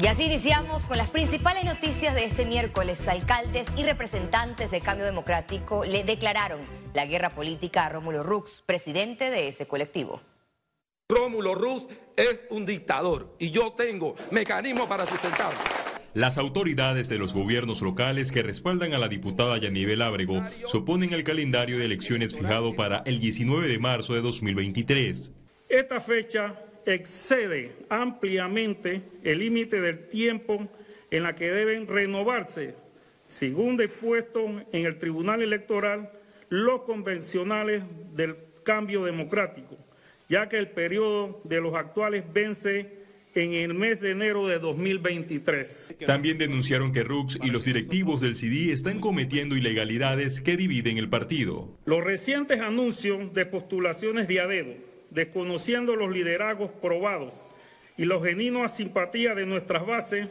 Y así iniciamos con las principales noticias de este miércoles. Alcaldes y representantes de Cambio Democrático le declararon la guerra política a Rómulo Rux, presidente de ese colectivo. Rómulo Rux es un dictador y yo tengo mecanismos para sustentarlo. Las autoridades de los gobiernos locales que respaldan a la diputada Yanivel Ábrego se oponen al calendario de elecciones fijado para el 19 de marzo de 2023. Esta fecha excede ampliamente el límite del tiempo en la que deben renovarse, según dispuesto en el Tribunal Electoral, los convencionales del cambio democrático, ya que el periodo de los actuales vence en el mes de enero de 2023. También denunciaron que Rux y los directivos del CD están cometiendo ilegalidades que dividen el partido. Los recientes anuncios de postulaciones de dedo desconociendo los liderazgos probados y los genuinos simpatía de nuestras bases,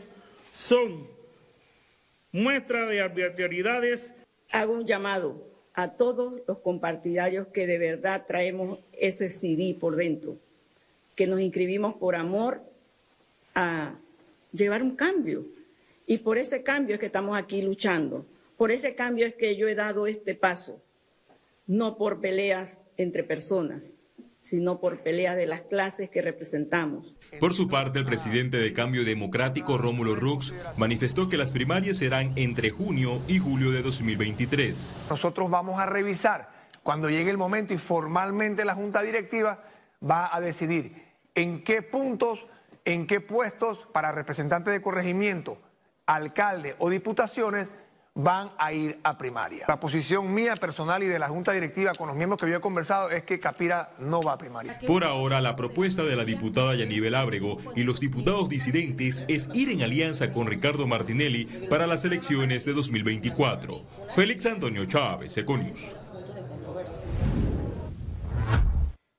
son muestra de arbitrariedades. Hago un llamado a todos los compartidarios que de verdad traemos ese CD por dentro, que nos inscribimos por amor a llevar un cambio. Y por ese cambio es que estamos aquí luchando. Por ese cambio es que yo he dado este paso, no por peleas entre personas, sino por pelea de las clases que representamos. Por su parte, el presidente de Cambio Democrático, Rómulo Rux, manifestó que las primarias serán entre junio y julio de 2023. Nosotros vamos a revisar cuando llegue el momento y formalmente la Junta Directiva va a decidir en qué puntos, en qué puestos para representantes de corregimiento, alcalde o diputaciones van a ir a primaria. La posición mía personal y de la Junta Directiva con los miembros que yo he conversado es que Capira no va a primaria. Por ahora, la propuesta de la diputada Yanivel Ábrego y los diputados disidentes es ir en alianza con Ricardo Martinelli para las elecciones de 2024. Félix Antonio Chávez, Econius.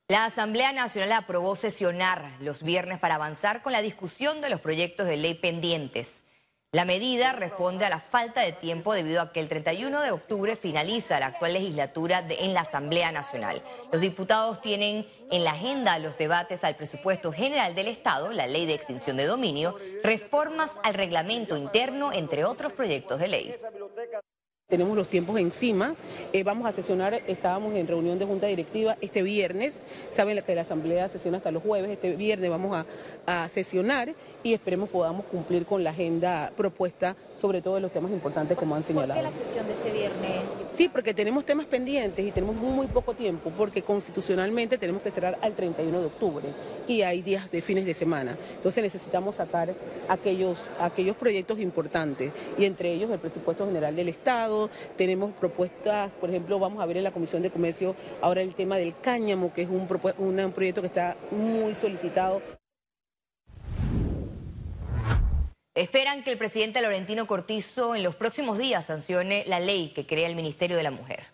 La Asamblea Nacional aprobó sesionar los viernes para avanzar con la discusión de los proyectos de ley pendientes. La medida responde a la falta de tiempo debido a que el 31 de octubre finaliza la actual legislatura en la Asamblea Nacional. Los diputados tienen en la agenda los debates al presupuesto general del Estado, la ley de extinción de dominio, reformas al reglamento interno, entre otros proyectos de ley. Tenemos los tiempos encima, eh, vamos a sesionar, estábamos en reunión de junta directiva este viernes, saben que la asamblea sesiona hasta los jueves, este viernes vamos a, a sesionar y esperemos podamos cumplir con la agenda propuesta, sobre todo de los temas importantes como han señalado. ¿Por qué la sesión de este viernes? Sí, porque tenemos temas pendientes y tenemos muy, poco tiempo, porque constitucionalmente tenemos que cerrar al 31 de octubre y hay días de fines de semana. Entonces necesitamos sacar aquellos, aquellos proyectos importantes y entre ellos el presupuesto general del Estado, tenemos propuestas, por ejemplo, vamos a ver en la Comisión de Comercio ahora el tema del cáñamo, que es un proyecto que está muy solicitado. Esperan que el presidente Laurentino Cortizo en los próximos días sancione la ley que crea el Ministerio de la Mujer.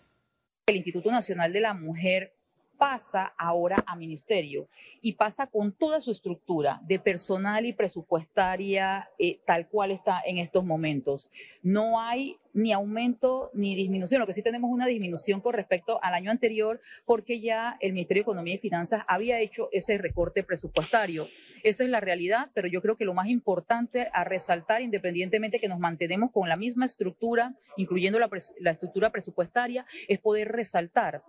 El Instituto Nacional de la Mujer pasa ahora a ministerio y pasa con toda su estructura de personal y presupuestaria eh, tal cual está en estos momentos. No hay ni aumento ni disminución, lo que sí tenemos una disminución con respecto al año anterior porque ya el Ministerio de Economía y Finanzas había hecho ese recorte presupuestario. Esa es la realidad, pero yo creo que lo más importante a resaltar, independientemente que nos mantenemos con la misma estructura, incluyendo la, la estructura presupuestaria, es poder resaltar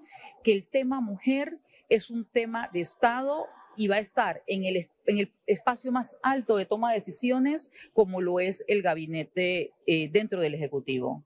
que el tema mujer es un tema de Estado y va a estar en el, en el espacio más alto de toma de decisiones como lo es el gabinete eh, dentro del Ejecutivo.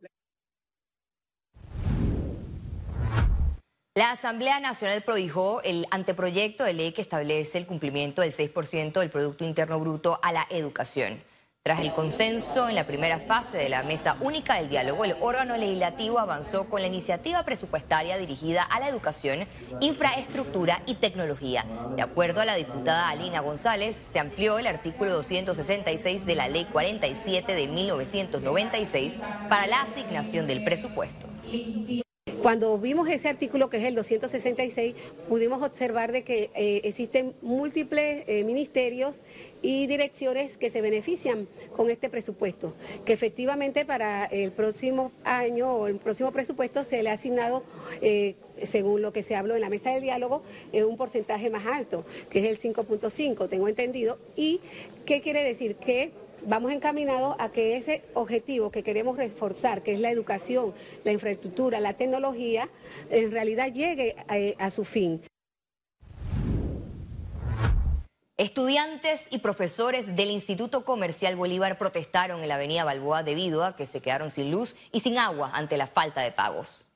La Asamblea Nacional prohijó el anteproyecto de ley que establece el cumplimiento del 6% del Producto Interno Bruto a la educación. Tras el consenso en la primera fase de la mesa única del diálogo, el órgano legislativo avanzó con la iniciativa presupuestaria dirigida a la educación, infraestructura y tecnología. De acuerdo a la diputada Alina González, se amplió el artículo 266 de la Ley 47 de 1996 para la asignación del presupuesto. Cuando vimos ese artículo que es el 266, pudimos observar de que eh, existen múltiples eh, ministerios y direcciones que se benefician con este presupuesto, que efectivamente para el próximo año o el próximo presupuesto se le ha asignado, eh, según lo que se habló en la mesa del diálogo, un porcentaje más alto, que es el 5.5, tengo entendido. ¿Y qué quiere decir? Que vamos encaminados a que ese objetivo que queremos reforzar, que es la educación, la infraestructura, la tecnología, en realidad llegue eh, a, su fin. Estudiantes y profesores del Instituto Comercial Bolívar protestaron en la avenida Balboa debido a que se quedaron sin luz y sin agua ante la falta de pagos.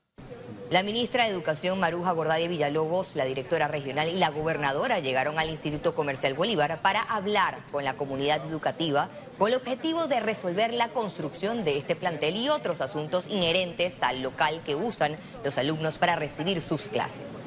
La ministra de Educación Maruja Gordadi Villalobos, la directora regional y la gobernadora llegaron al Instituto Comercial Bolívar para hablar con la comunidad educativa con el objetivo de resolver la construcción de este plantel y otros asuntos inherentes al local que usan los alumnos para recibir sus clases.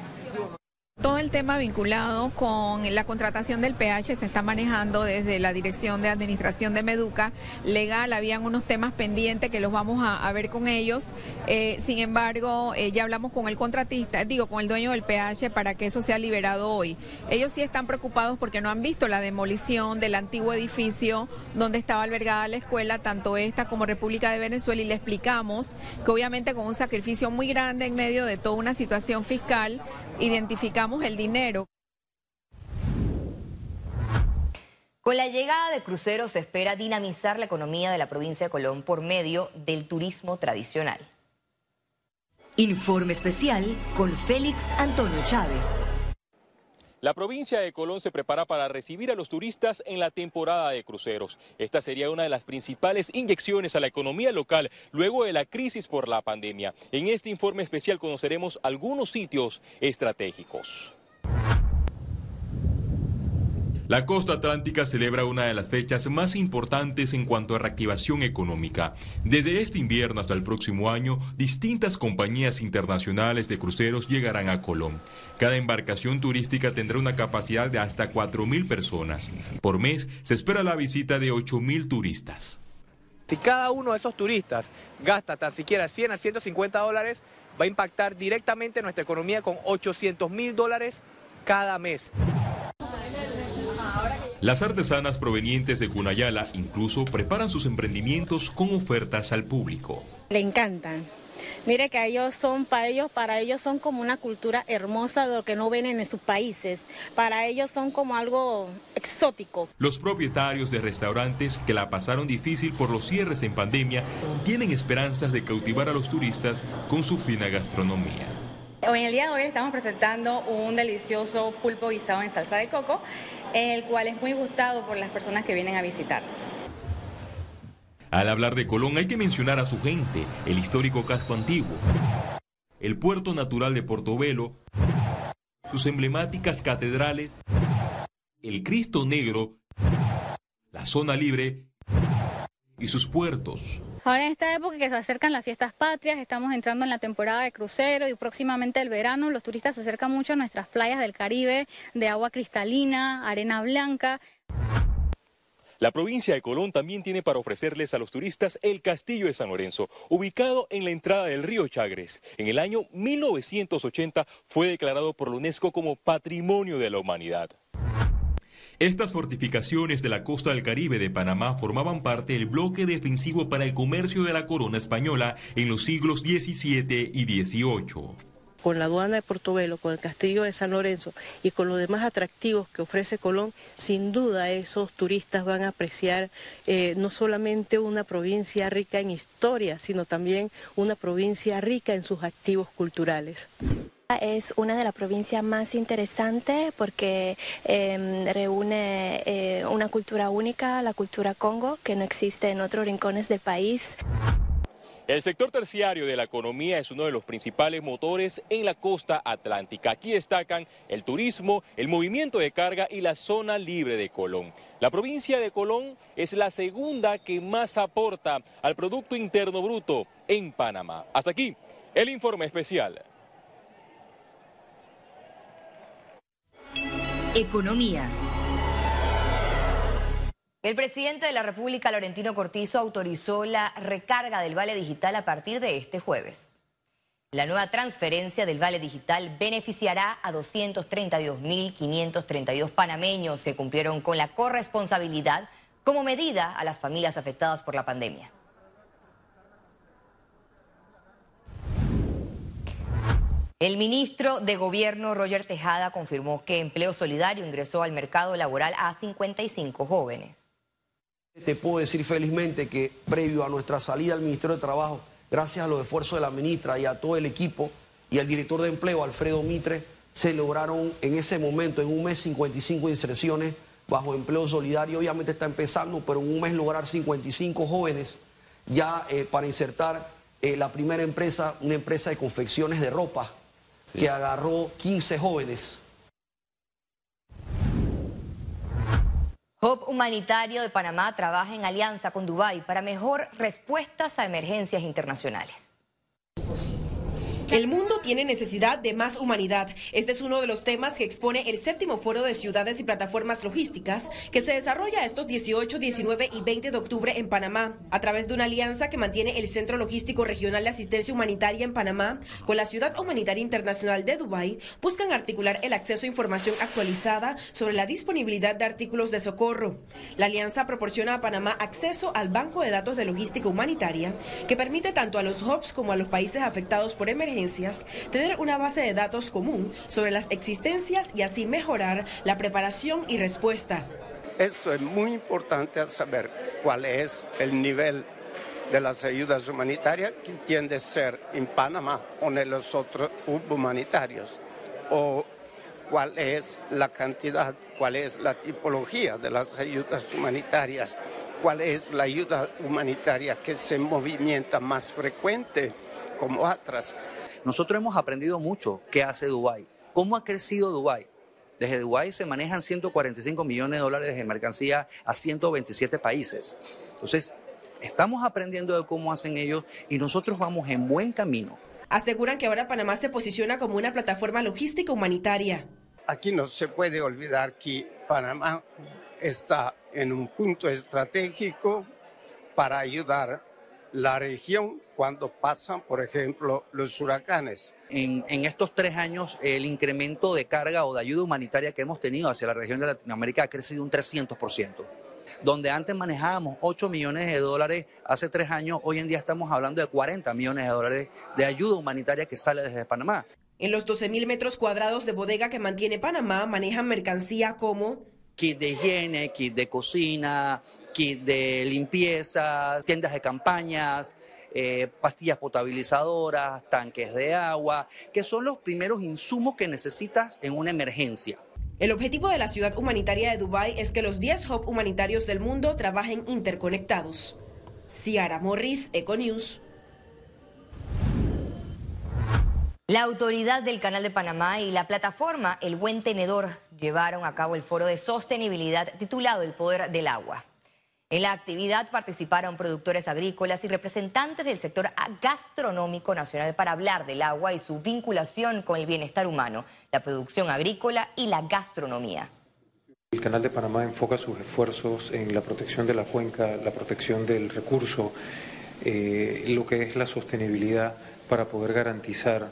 Todo el tema vinculado con la contratación del PH se está manejando desde la Dirección de Administración de Meduca. Legal, habían unos temas pendientes que los vamos a, ver con ellos. Eh, sin embargo, eh, ya hablamos con el contratista, digo, con el dueño del PH para que eso sea liberado hoy. Ellos sí están preocupados porque no han visto la demolición del antiguo edificio donde estaba albergada la escuela, tanto esta como República de Venezuela, y le explicamos que obviamente con un sacrificio muy grande en medio de toda una situación fiscal, identificamos el dinero. Con la llegada de cruceros se espera dinamizar la economía de la provincia de Colón por medio del turismo tradicional. Informe especial con Félix Antonio Chávez. La provincia de Colón se prepara para recibir a los turistas en la temporada de cruceros. Esta sería una de las principales inyecciones a la economía local luego de la crisis por la pandemia. En este informe especial conoceremos algunos sitios estratégicos. La costa atlántica celebra una de las fechas más importantes en cuanto a reactivación económica. Desde este invierno hasta el próximo año, distintas compañías internacionales de cruceros llegarán a Colón. Cada embarcación turística tendrá una capacidad de hasta 4.000 personas. Por mes se espera la visita de 8.000 turistas. Si cada uno de esos turistas gasta tan siquiera 100 a 150 dólares, va a impactar directamente nuestra economía con 800 mil dólares cada mes. Las artesanas provenientes de Cunayala incluso preparan sus emprendimientos con ofertas al público. Le encantan. Mire que ellos son, para ellos, para ellos son como una cultura hermosa de lo que no ven en sus países. Para ellos son como algo exótico. Los propietarios de restaurantes que la pasaron difícil por los cierres en pandemia tienen esperanzas de cautivar a los turistas con su fina gastronomía. Hoy en el día de hoy estamos presentando un delicioso pulpo guisado en salsa de coco el cual es muy gustado por las personas que vienen a visitarnos. Al hablar de Colón hay que mencionar a su gente, el histórico casco antiguo, el puerto natural de Portobelo, sus emblemáticas catedrales, el Cristo Negro, la zona libre y sus puertos. Ahora en esta época que se acercan las fiestas patrias, estamos entrando en la temporada de crucero y próximamente el verano, los turistas se acercan mucho a nuestras playas del Caribe, de agua cristalina, arena blanca. La provincia de Colón también tiene para ofrecerles a los turistas el Castillo de San Lorenzo, ubicado en la entrada del río Chagres. En el año 1980 fue declarado por la UNESCO como Patrimonio de la Humanidad. Estas fortificaciones de la costa del Caribe de Panamá formaban parte del bloque defensivo para el comercio de la corona española en los siglos XVII y XVIII con la aduana de Portobelo, con el castillo de San Lorenzo y con los demás atractivos que ofrece Colón, sin duda esos turistas van a apreciar eh, no solamente una provincia rica en historia, sino también una provincia rica en sus activos culturales. Es una de las provincias más interesantes porque em, reúne eh, una cultura única, la cultura Congo, que no existe en otros rincones del país. El sector terciario de la economía es uno de los principales motores en la costa atlántica. Aquí destacan el turismo, el movimiento de carga y la zona libre de Colón. La provincia de Colón es la segunda que más aporta al Producto Interno Bruto en Panamá. Hasta aquí el informe especial. Economía. El presidente de la República, Laurentino Cortizo, autorizó la recarga del vale digital a partir de este jueves. La nueva transferencia del vale digital beneficiará a 232.532 panameños que cumplieron con la corresponsabilidad como medida a las familias afectadas por la pandemia. El ministro de Gobierno, Roger Tejada, confirmó que Empleo Solidario ingresó al mercado laboral a 55 jóvenes. Te puedo decir felizmente que previo a nuestra salida al Ministerio de Trabajo, gracias a los esfuerzos de la ministra y a todo el equipo y al director de empleo, Alfredo Mitre, se lograron en ese momento, en un mes, 55 inserciones bajo empleo solidario. Obviamente está empezando, pero en un mes lograr 55 jóvenes ya eh, para insertar eh, la primera empresa, una empresa de confecciones de ropa, que agarró 15 jóvenes. Hub Humanitario de Panamá trabaja en alianza con Dubái para mejor respuestas a emergencias internacionales. El mundo tiene necesidad de más humanidad. Este es uno de los temas que expone el séptimo foro de ciudades y plataformas logísticas que se desarrolla estos 18, 19 y 20 de octubre en Panamá, a través de una alianza que mantiene el Centro Logístico Regional de Asistencia Humanitaria en Panamá con la Ciudad Humanitaria Internacional de Dubái, buscan articular el acceso a información actualizada sobre la disponibilidad de artículos de socorro. La alianza proporciona a Panamá acceso al banco de datos de logística humanitaria que permite tanto a los hubs como a los países afectados por emergencias tener una base de datos común sobre las existencias y así mejorar la preparación y respuesta. Esto es muy importante saber cuál es el nivel de las ayudas humanitarias que tiende a ser en Panamá o en los otros humanitarios, o cuál es la cantidad, cuál es la tipología de las ayudas humanitarias, cuál es la ayuda humanitaria que se movimienta más frecuente como otras. Nosotros hemos aprendido mucho qué hace Dubái, cómo ha crecido Dubái. Desde Dubái se manejan 145 millones de dólares de mercancía a 127 países. Entonces, estamos aprendiendo de cómo hacen ellos y nosotros vamos en buen camino. Aseguran que ahora Panamá se posiciona como una plataforma logística humanitaria. Aquí no se puede olvidar que Panamá está en un punto estratégico para ayudar la región cuando pasan, por ejemplo, los huracanes. En, estos tres años, el incremento de carga o de ayuda humanitaria que hemos tenido hacia la región de Latinoamérica ha crecido un 300%. Donde antes manejábamos 8 millones de dólares hace tres años, hoy en día estamos hablando de 40 millones de dólares de ayuda humanitaria que sale desde Panamá. En los 12.000 metros cuadrados de bodega que mantiene Panamá, manejan mercancía como kit de higiene, kit de cocina, kit de limpieza, tiendas de campañas, eh, pastillas potabilizadoras, tanques de agua, que son los primeros insumos que necesitas en una emergencia. El objetivo de la ciudad humanitaria de Dubái es que los 10 hubs humanitarios del mundo trabajen interconectados. Ciara Morris, Econews. La autoridad del Canal de Panamá y la plataforma El Buen Tenedor llevaron a cabo el foro de sostenibilidad titulado El Poder del Agua. En la actividad participaron productores agrícolas y representantes del sector gastronómico nacional para hablar del agua y su vinculación con el bienestar humano, la producción agrícola y la gastronomía. El Canal de Panamá enfoca sus esfuerzos en la protección de la cuenca, la protección del recurso, eh, lo que es la sostenibilidad para poder garantizar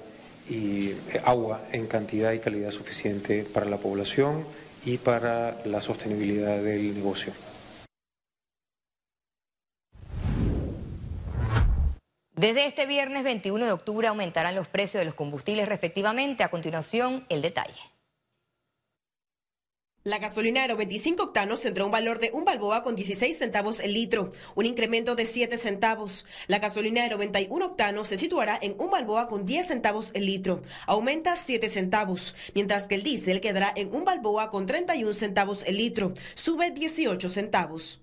y eh, agua en cantidad y calidad suficiente para la población y para la sostenibilidad del negocio. Desde este viernes 21 de octubre aumentarán los precios de los combustibles respectivamente. A continuación, el detalle. La gasolina Aero 25 octanos tendrá un valor de un balboa con 16 centavos el litro, un incremento de 7 centavos. La gasolina Aero 91 octanos se situará en un balboa con 10 centavos el litro, aumenta 7 centavos, mientras que el diésel quedará en un balboa con 31 centavos el litro, sube 18 centavos.